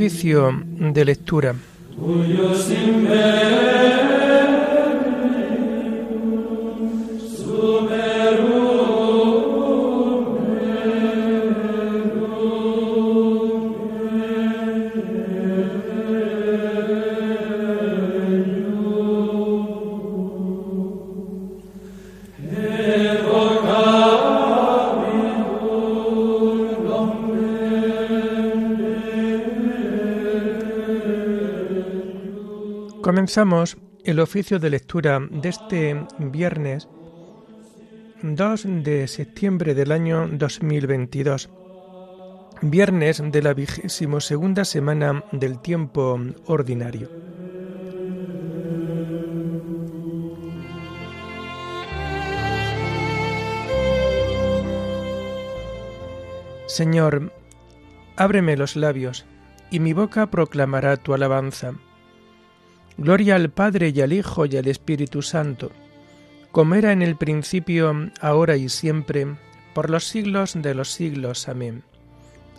Oficio de lectura. Comenzamos el oficio de lectura de este viernes 2 de septiembre del año 2022, viernes de la vigésimo segunda semana del tiempo ordinario. Señor, ábreme los labios, y mi boca proclamará tu alabanza. Gloria al Padre y al Hijo y al Espíritu Santo, como era en el principio, ahora y siempre, por los siglos de los siglos. Amén.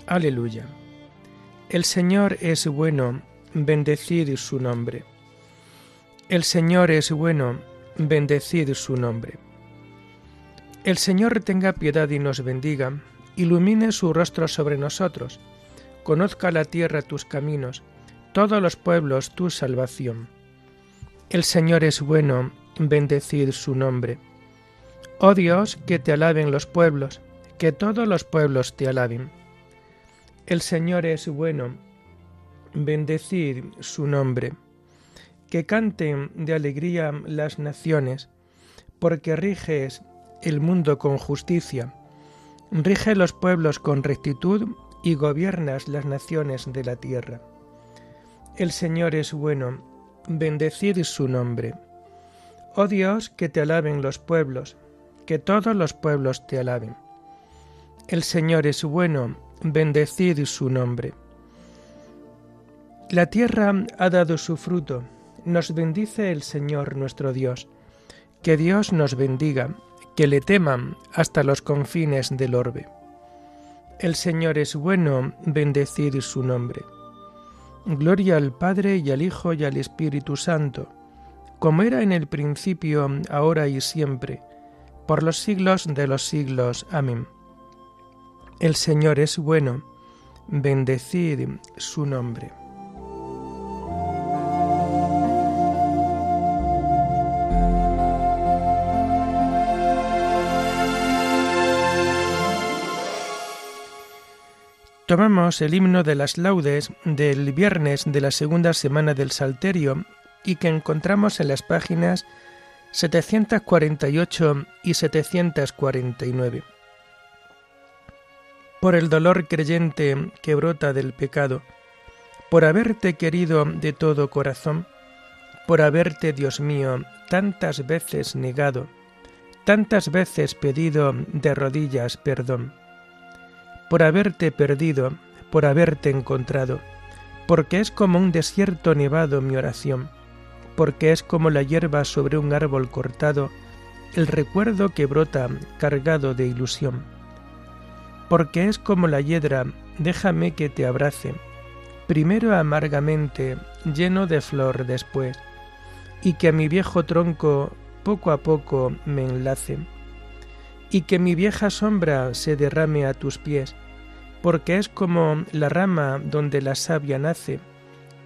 Aleluya. El Señor es bueno, bendecid su nombre. El Señor es bueno, bendecid su nombre. El Señor tenga piedad y nos bendiga, ilumine su rostro sobre nosotros, conozca la tierra tus caminos, todos los pueblos tu salvación. El Señor es bueno, bendecid su nombre. Oh Dios, que te alaben los pueblos, que todos los pueblos te alaben. El Señor es bueno, bendecid su nombre. Que canten de alegría las naciones, porque riges el mundo con justicia, rige los pueblos con rectitud y gobiernas las naciones de la tierra. El Señor es bueno, bendecid su nombre. Oh Dios, que te alaben los pueblos, que todos los pueblos te alaben. El Señor es bueno, bendecid su nombre. La tierra ha dado su fruto, nos bendice el Señor nuestro Dios. Que Dios nos bendiga, que le teman hasta los confines del orbe. El Señor es bueno, bendecid su nombre. Gloria al Padre y al Hijo y al Espíritu Santo, como era en el principio, ahora y siempre, por los siglos de los siglos. Amén. El Señor es bueno, bendecid su nombre. Tomamos el himno de las laudes del viernes de la segunda semana del Salterio y que encontramos en las páginas 748 y 749. Por el dolor creyente que brota del pecado, por haberte querido de todo corazón, por haberte, Dios mío, tantas veces negado, tantas veces pedido de rodillas perdón por haberte perdido, por haberte encontrado, porque es como un desierto nevado mi oración, porque es como la hierba sobre un árbol cortado, el recuerdo que brota cargado de ilusión. Porque es como la hiedra, déjame que te abrace, primero amargamente, lleno de flor después, y que a mi viejo tronco poco a poco me enlace, y que mi vieja sombra se derrame a tus pies, porque es como la rama donde la savia nace.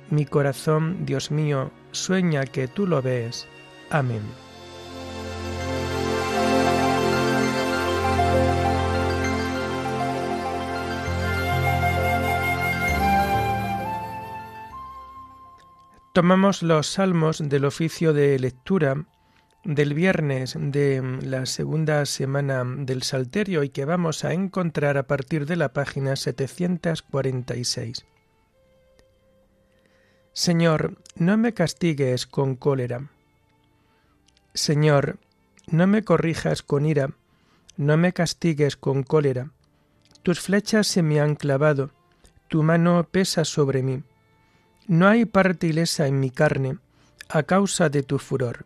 Mi corazón, Dios mío, sueña que tú lo ves. Amén. Tomamos los salmos del oficio de lectura del viernes de la segunda semana del Salterio y que vamos a encontrar a partir de la página 746. Señor, no me castigues con cólera. Señor, no me corrijas con ira, no me castigues con cólera. Tus flechas se me han clavado, tu mano pesa sobre mí. No hay parte ilesa en mi carne, a causa de tu furor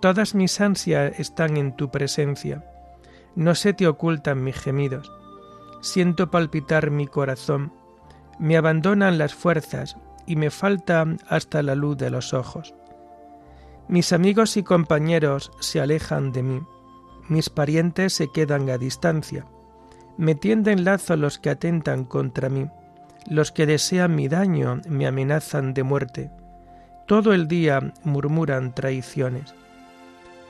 todas mis ansias están en tu presencia, no se te ocultan mis gemidos. Siento palpitar mi corazón, me abandonan las fuerzas y me falta hasta la luz de los ojos. Mis amigos y compañeros se alejan de mí, mis parientes se quedan a distancia, me tienden lazo los que atentan contra mí, los que desean mi daño me amenazan de muerte, todo el día murmuran traiciones.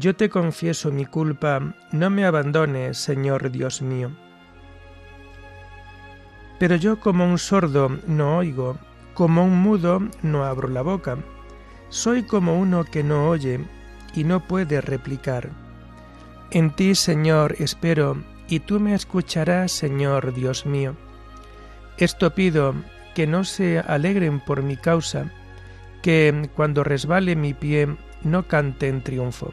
Yo te confieso mi culpa, no me abandones, Señor Dios mío. Pero yo como un sordo no oigo, como un mudo no abro la boca. Soy como uno que no oye y no puede replicar. En ti, Señor, espero, y tú me escucharás, Señor Dios mío. Esto pido, que no se alegren por mi causa, que cuando resbale mi pie no cante en triunfo.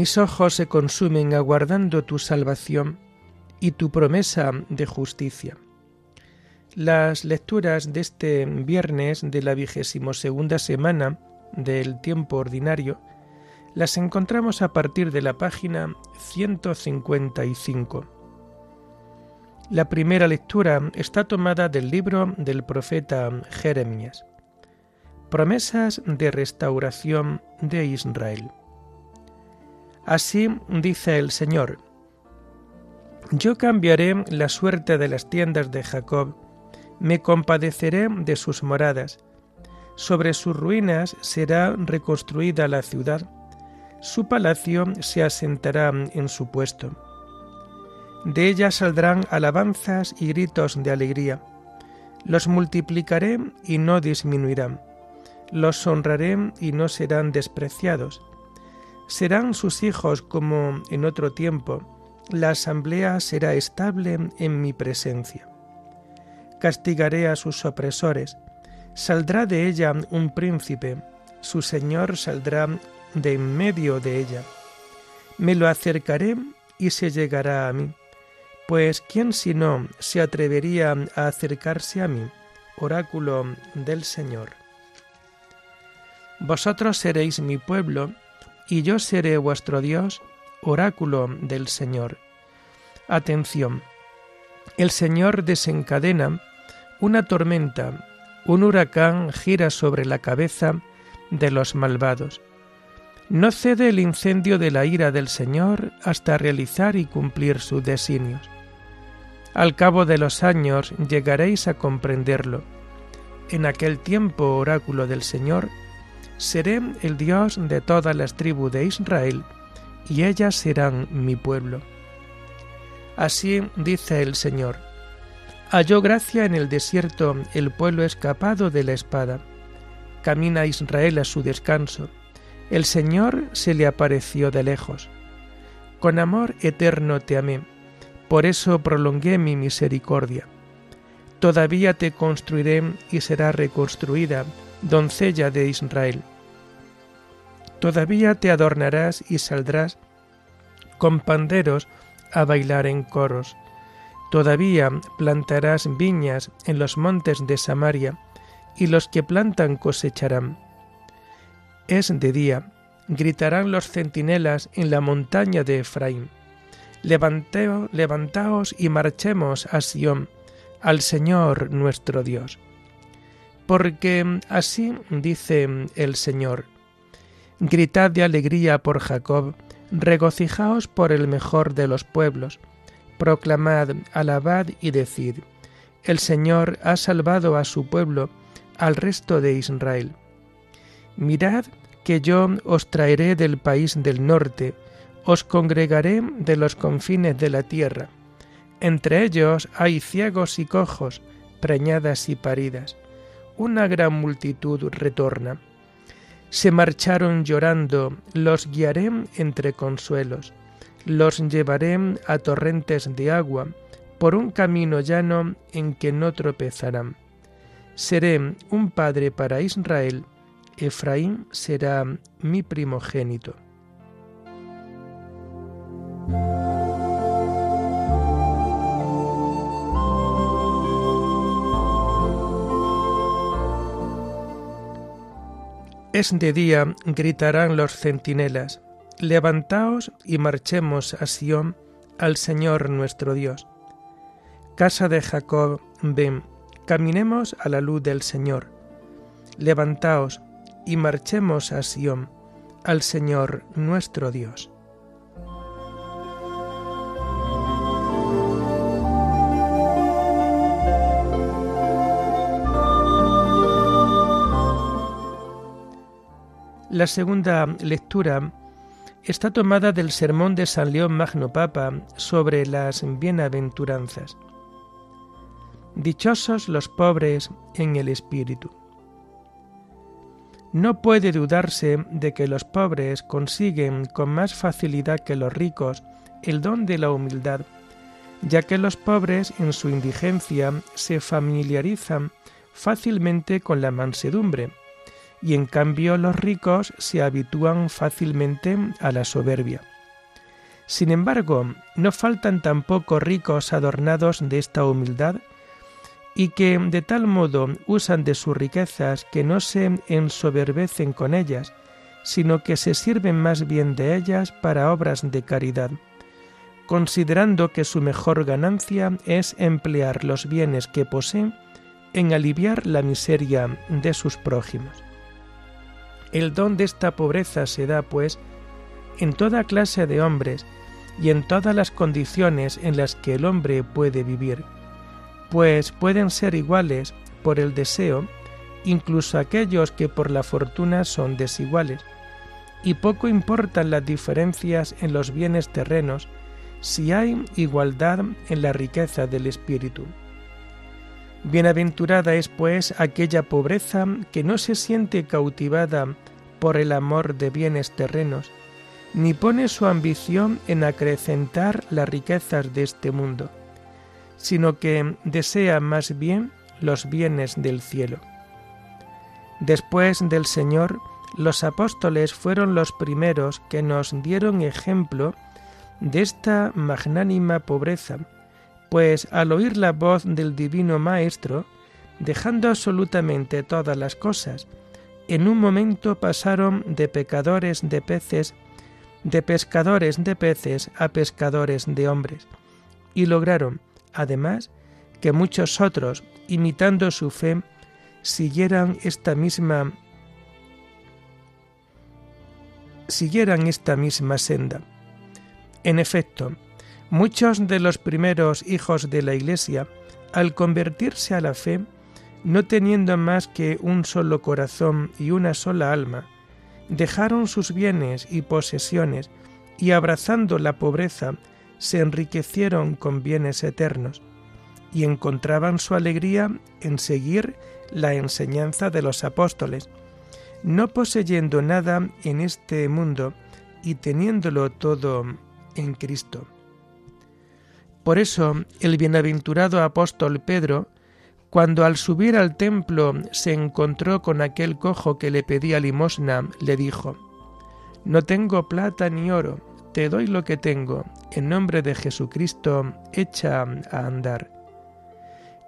Mis ojos se consumen aguardando tu salvación y tu promesa de justicia. Las lecturas de este viernes de la vigésimo segunda semana del tiempo ordinario las encontramos a partir de la página 155. La primera lectura está tomada del libro del profeta Jeremías. Promesas de restauración de Israel. Así dice el Señor, yo cambiaré la suerte de las tiendas de Jacob, me compadeceré de sus moradas, sobre sus ruinas será reconstruida la ciudad, su palacio se asentará en su puesto. De ella saldrán alabanzas y gritos de alegría. Los multiplicaré y no disminuirán. Los honraré y no serán despreciados serán sus hijos como en otro tiempo, la asamblea será estable en mi presencia. Castigaré a sus opresores, saldrá de ella un príncipe, su señor saldrá de en medio de ella. Me lo acercaré y se llegará a mí, pues ¿quién si no se atrevería a acercarse a mí, oráculo del Señor? Vosotros seréis mi pueblo, y yo seré vuestro Dios, oráculo del Señor. Atención, el Señor desencadena una tormenta, un huracán gira sobre la cabeza de los malvados. No cede el incendio de la ira del Señor hasta realizar y cumplir sus designios. Al cabo de los años llegaréis a comprenderlo. En aquel tiempo, oráculo del Señor, seré el Dios de todas las tribus de Israel, y ellas serán mi pueblo. Así dice el Señor. Halló gracia en el desierto el pueblo escapado de la espada. Camina Israel a su descanso. El Señor se le apareció de lejos. Con amor eterno te amé, por eso prolongué mi misericordia. Todavía te construiré y será reconstruida, doncella de Israel. Todavía te adornarás y saldrás con panderos a bailar en coros. Todavía plantarás viñas en los montes de Samaria, y los que plantan cosecharán. Es de día, gritarán los centinelas en la montaña de Efraín. Levanteo, levantaos y marchemos a Sión, al Señor nuestro Dios. Porque así dice el Señor, Gritad de alegría por Jacob, regocijaos por el mejor de los pueblos, proclamad, alabad y decid, el Señor ha salvado a su pueblo, al resto de Israel. Mirad que yo os traeré del país del norte, os congregaré de los confines de la tierra. Entre ellos hay ciegos y cojos, preñadas y paridas. Una gran multitud retorna se marcharon llorando, los guiaré entre consuelos, los llevaré a torrentes de agua, por un camino llano en que no tropezarán. Seré un padre para Israel, Efraín será mi primogénito. Es de día, gritarán los centinelas, levantaos y marchemos a Sión, al Señor nuestro Dios. Casa de Jacob, ven, caminemos a la luz del Señor. Levantaos y marchemos a Sión, al Señor nuestro Dios. La segunda lectura está tomada del sermón de San León Magno Papa sobre las bienaventuranzas. Dichosos los pobres en el espíritu. No puede dudarse de que los pobres consiguen con más facilidad que los ricos el don de la humildad, ya que los pobres en su indigencia se familiarizan fácilmente con la mansedumbre, y en cambio los ricos se habitúan fácilmente a la soberbia. Sin embargo, no faltan tampoco ricos adornados de esta humildad y que de tal modo usan de sus riquezas que no se ensoberbecen con ellas, sino que se sirven más bien de ellas para obras de caridad, considerando que su mejor ganancia es emplear los bienes que poseen en aliviar la miseria de sus prójimos. El don de esta pobreza se da, pues, en toda clase de hombres y en todas las condiciones en las que el hombre puede vivir, pues pueden ser iguales por el deseo, incluso aquellos que por la fortuna son desiguales, y poco importan las diferencias en los bienes terrenos si hay igualdad en la riqueza del espíritu. Bienaventurada es, pues, aquella pobreza que no se siente cautivada por el amor de bienes terrenos, ni pone su ambición en acrecentar las riquezas de este mundo, sino que desea más bien los bienes del cielo. Después del Señor, los apóstoles fueron los primeros que nos dieron ejemplo de esta magnánima pobreza, pues al oír la voz del Divino Maestro, dejando absolutamente todas las cosas, en un momento pasaron de pecadores de peces, de pescadores de peces a pescadores de hombres, y lograron, además, que muchos otros, imitando su fe, siguieran esta misma siguieran esta misma senda. En efecto, muchos de los primeros hijos de la Iglesia, al convertirse a la fe, no teniendo más que un solo corazón y una sola alma, dejaron sus bienes y posesiones y abrazando la pobreza, se enriquecieron con bienes eternos y encontraban su alegría en seguir la enseñanza de los apóstoles, no poseyendo nada en este mundo y teniéndolo todo en Cristo. Por eso el bienaventurado apóstol Pedro, cuando al subir al templo se encontró con aquel cojo que le pedía limosna, le dijo, No tengo plata ni oro, te doy lo que tengo, en nombre de Jesucristo, echa a andar.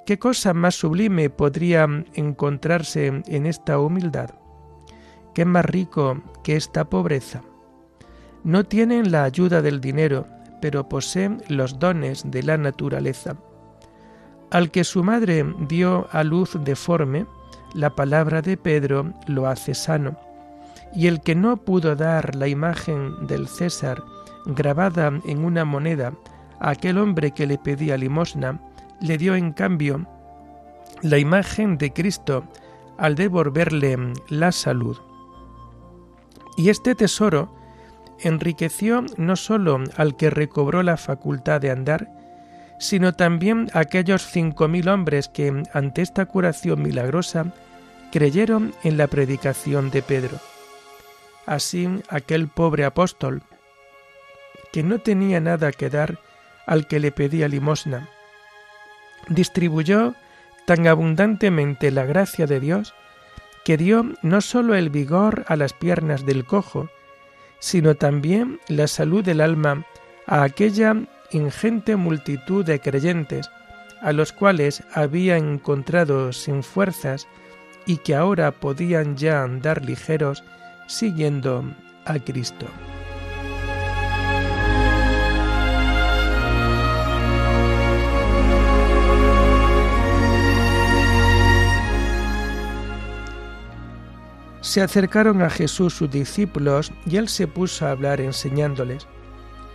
¿Qué cosa más sublime podría encontrarse en esta humildad? ¿Qué más rico que esta pobreza? No tienen la ayuda del dinero, pero poseen los dones de la naturaleza. Al que su madre dio a luz deforme, la palabra de Pedro lo hace sano. Y el que no pudo dar la imagen del César grabada en una moneda a aquel hombre que le pedía limosna, le dio en cambio la imagen de Cristo al devolverle la salud. Y este tesoro enriqueció no sólo al que recobró la facultad de andar, sino también a aquellos cinco mil hombres que, ante esta curación milagrosa, creyeron en la predicación de Pedro. Así aquel pobre apóstol, que no tenía nada que dar al que le pedía limosna, distribuyó tan abundantemente la gracia de Dios que dio no sólo el vigor a las piernas del cojo, sino también la salud del alma a aquella ingente multitud de creyentes, a los cuales había encontrado sin fuerzas y que ahora podían ya andar ligeros siguiendo a Cristo. Se acercaron a Jesús sus discípulos y él se puso a hablar enseñándoles.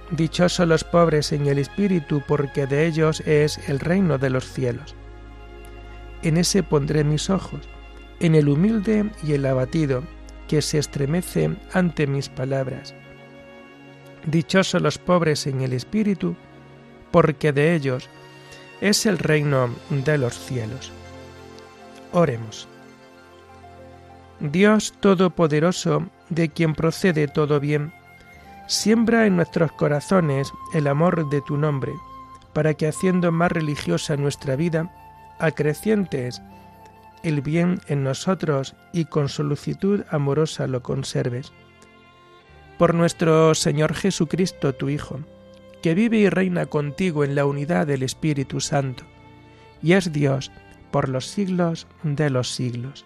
Dichosos los pobres en el espíritu, porque de ellos es el reino de los cielos. En ese pondré mis ojos, en el humilde y el abatido, que se estremece ante mis palabras. Dichosos los pobres en el espíritu, porque de ellos es el reino de los cielos. Oremos. Dios Todopoderoso, de quien procede todo bien, Siembra en nuestros corazones el amor de tu nombre, para que haciendo más religiosa nuestra vida, acrecientes el bien en nosotros y con solicitud amorosa lo conserves. Por nuestro Señor Jesucristo, tu Hijo, que vive y reina contigo en la unidad del Espíritu Santo, y es Dios por los siglos de los siglos.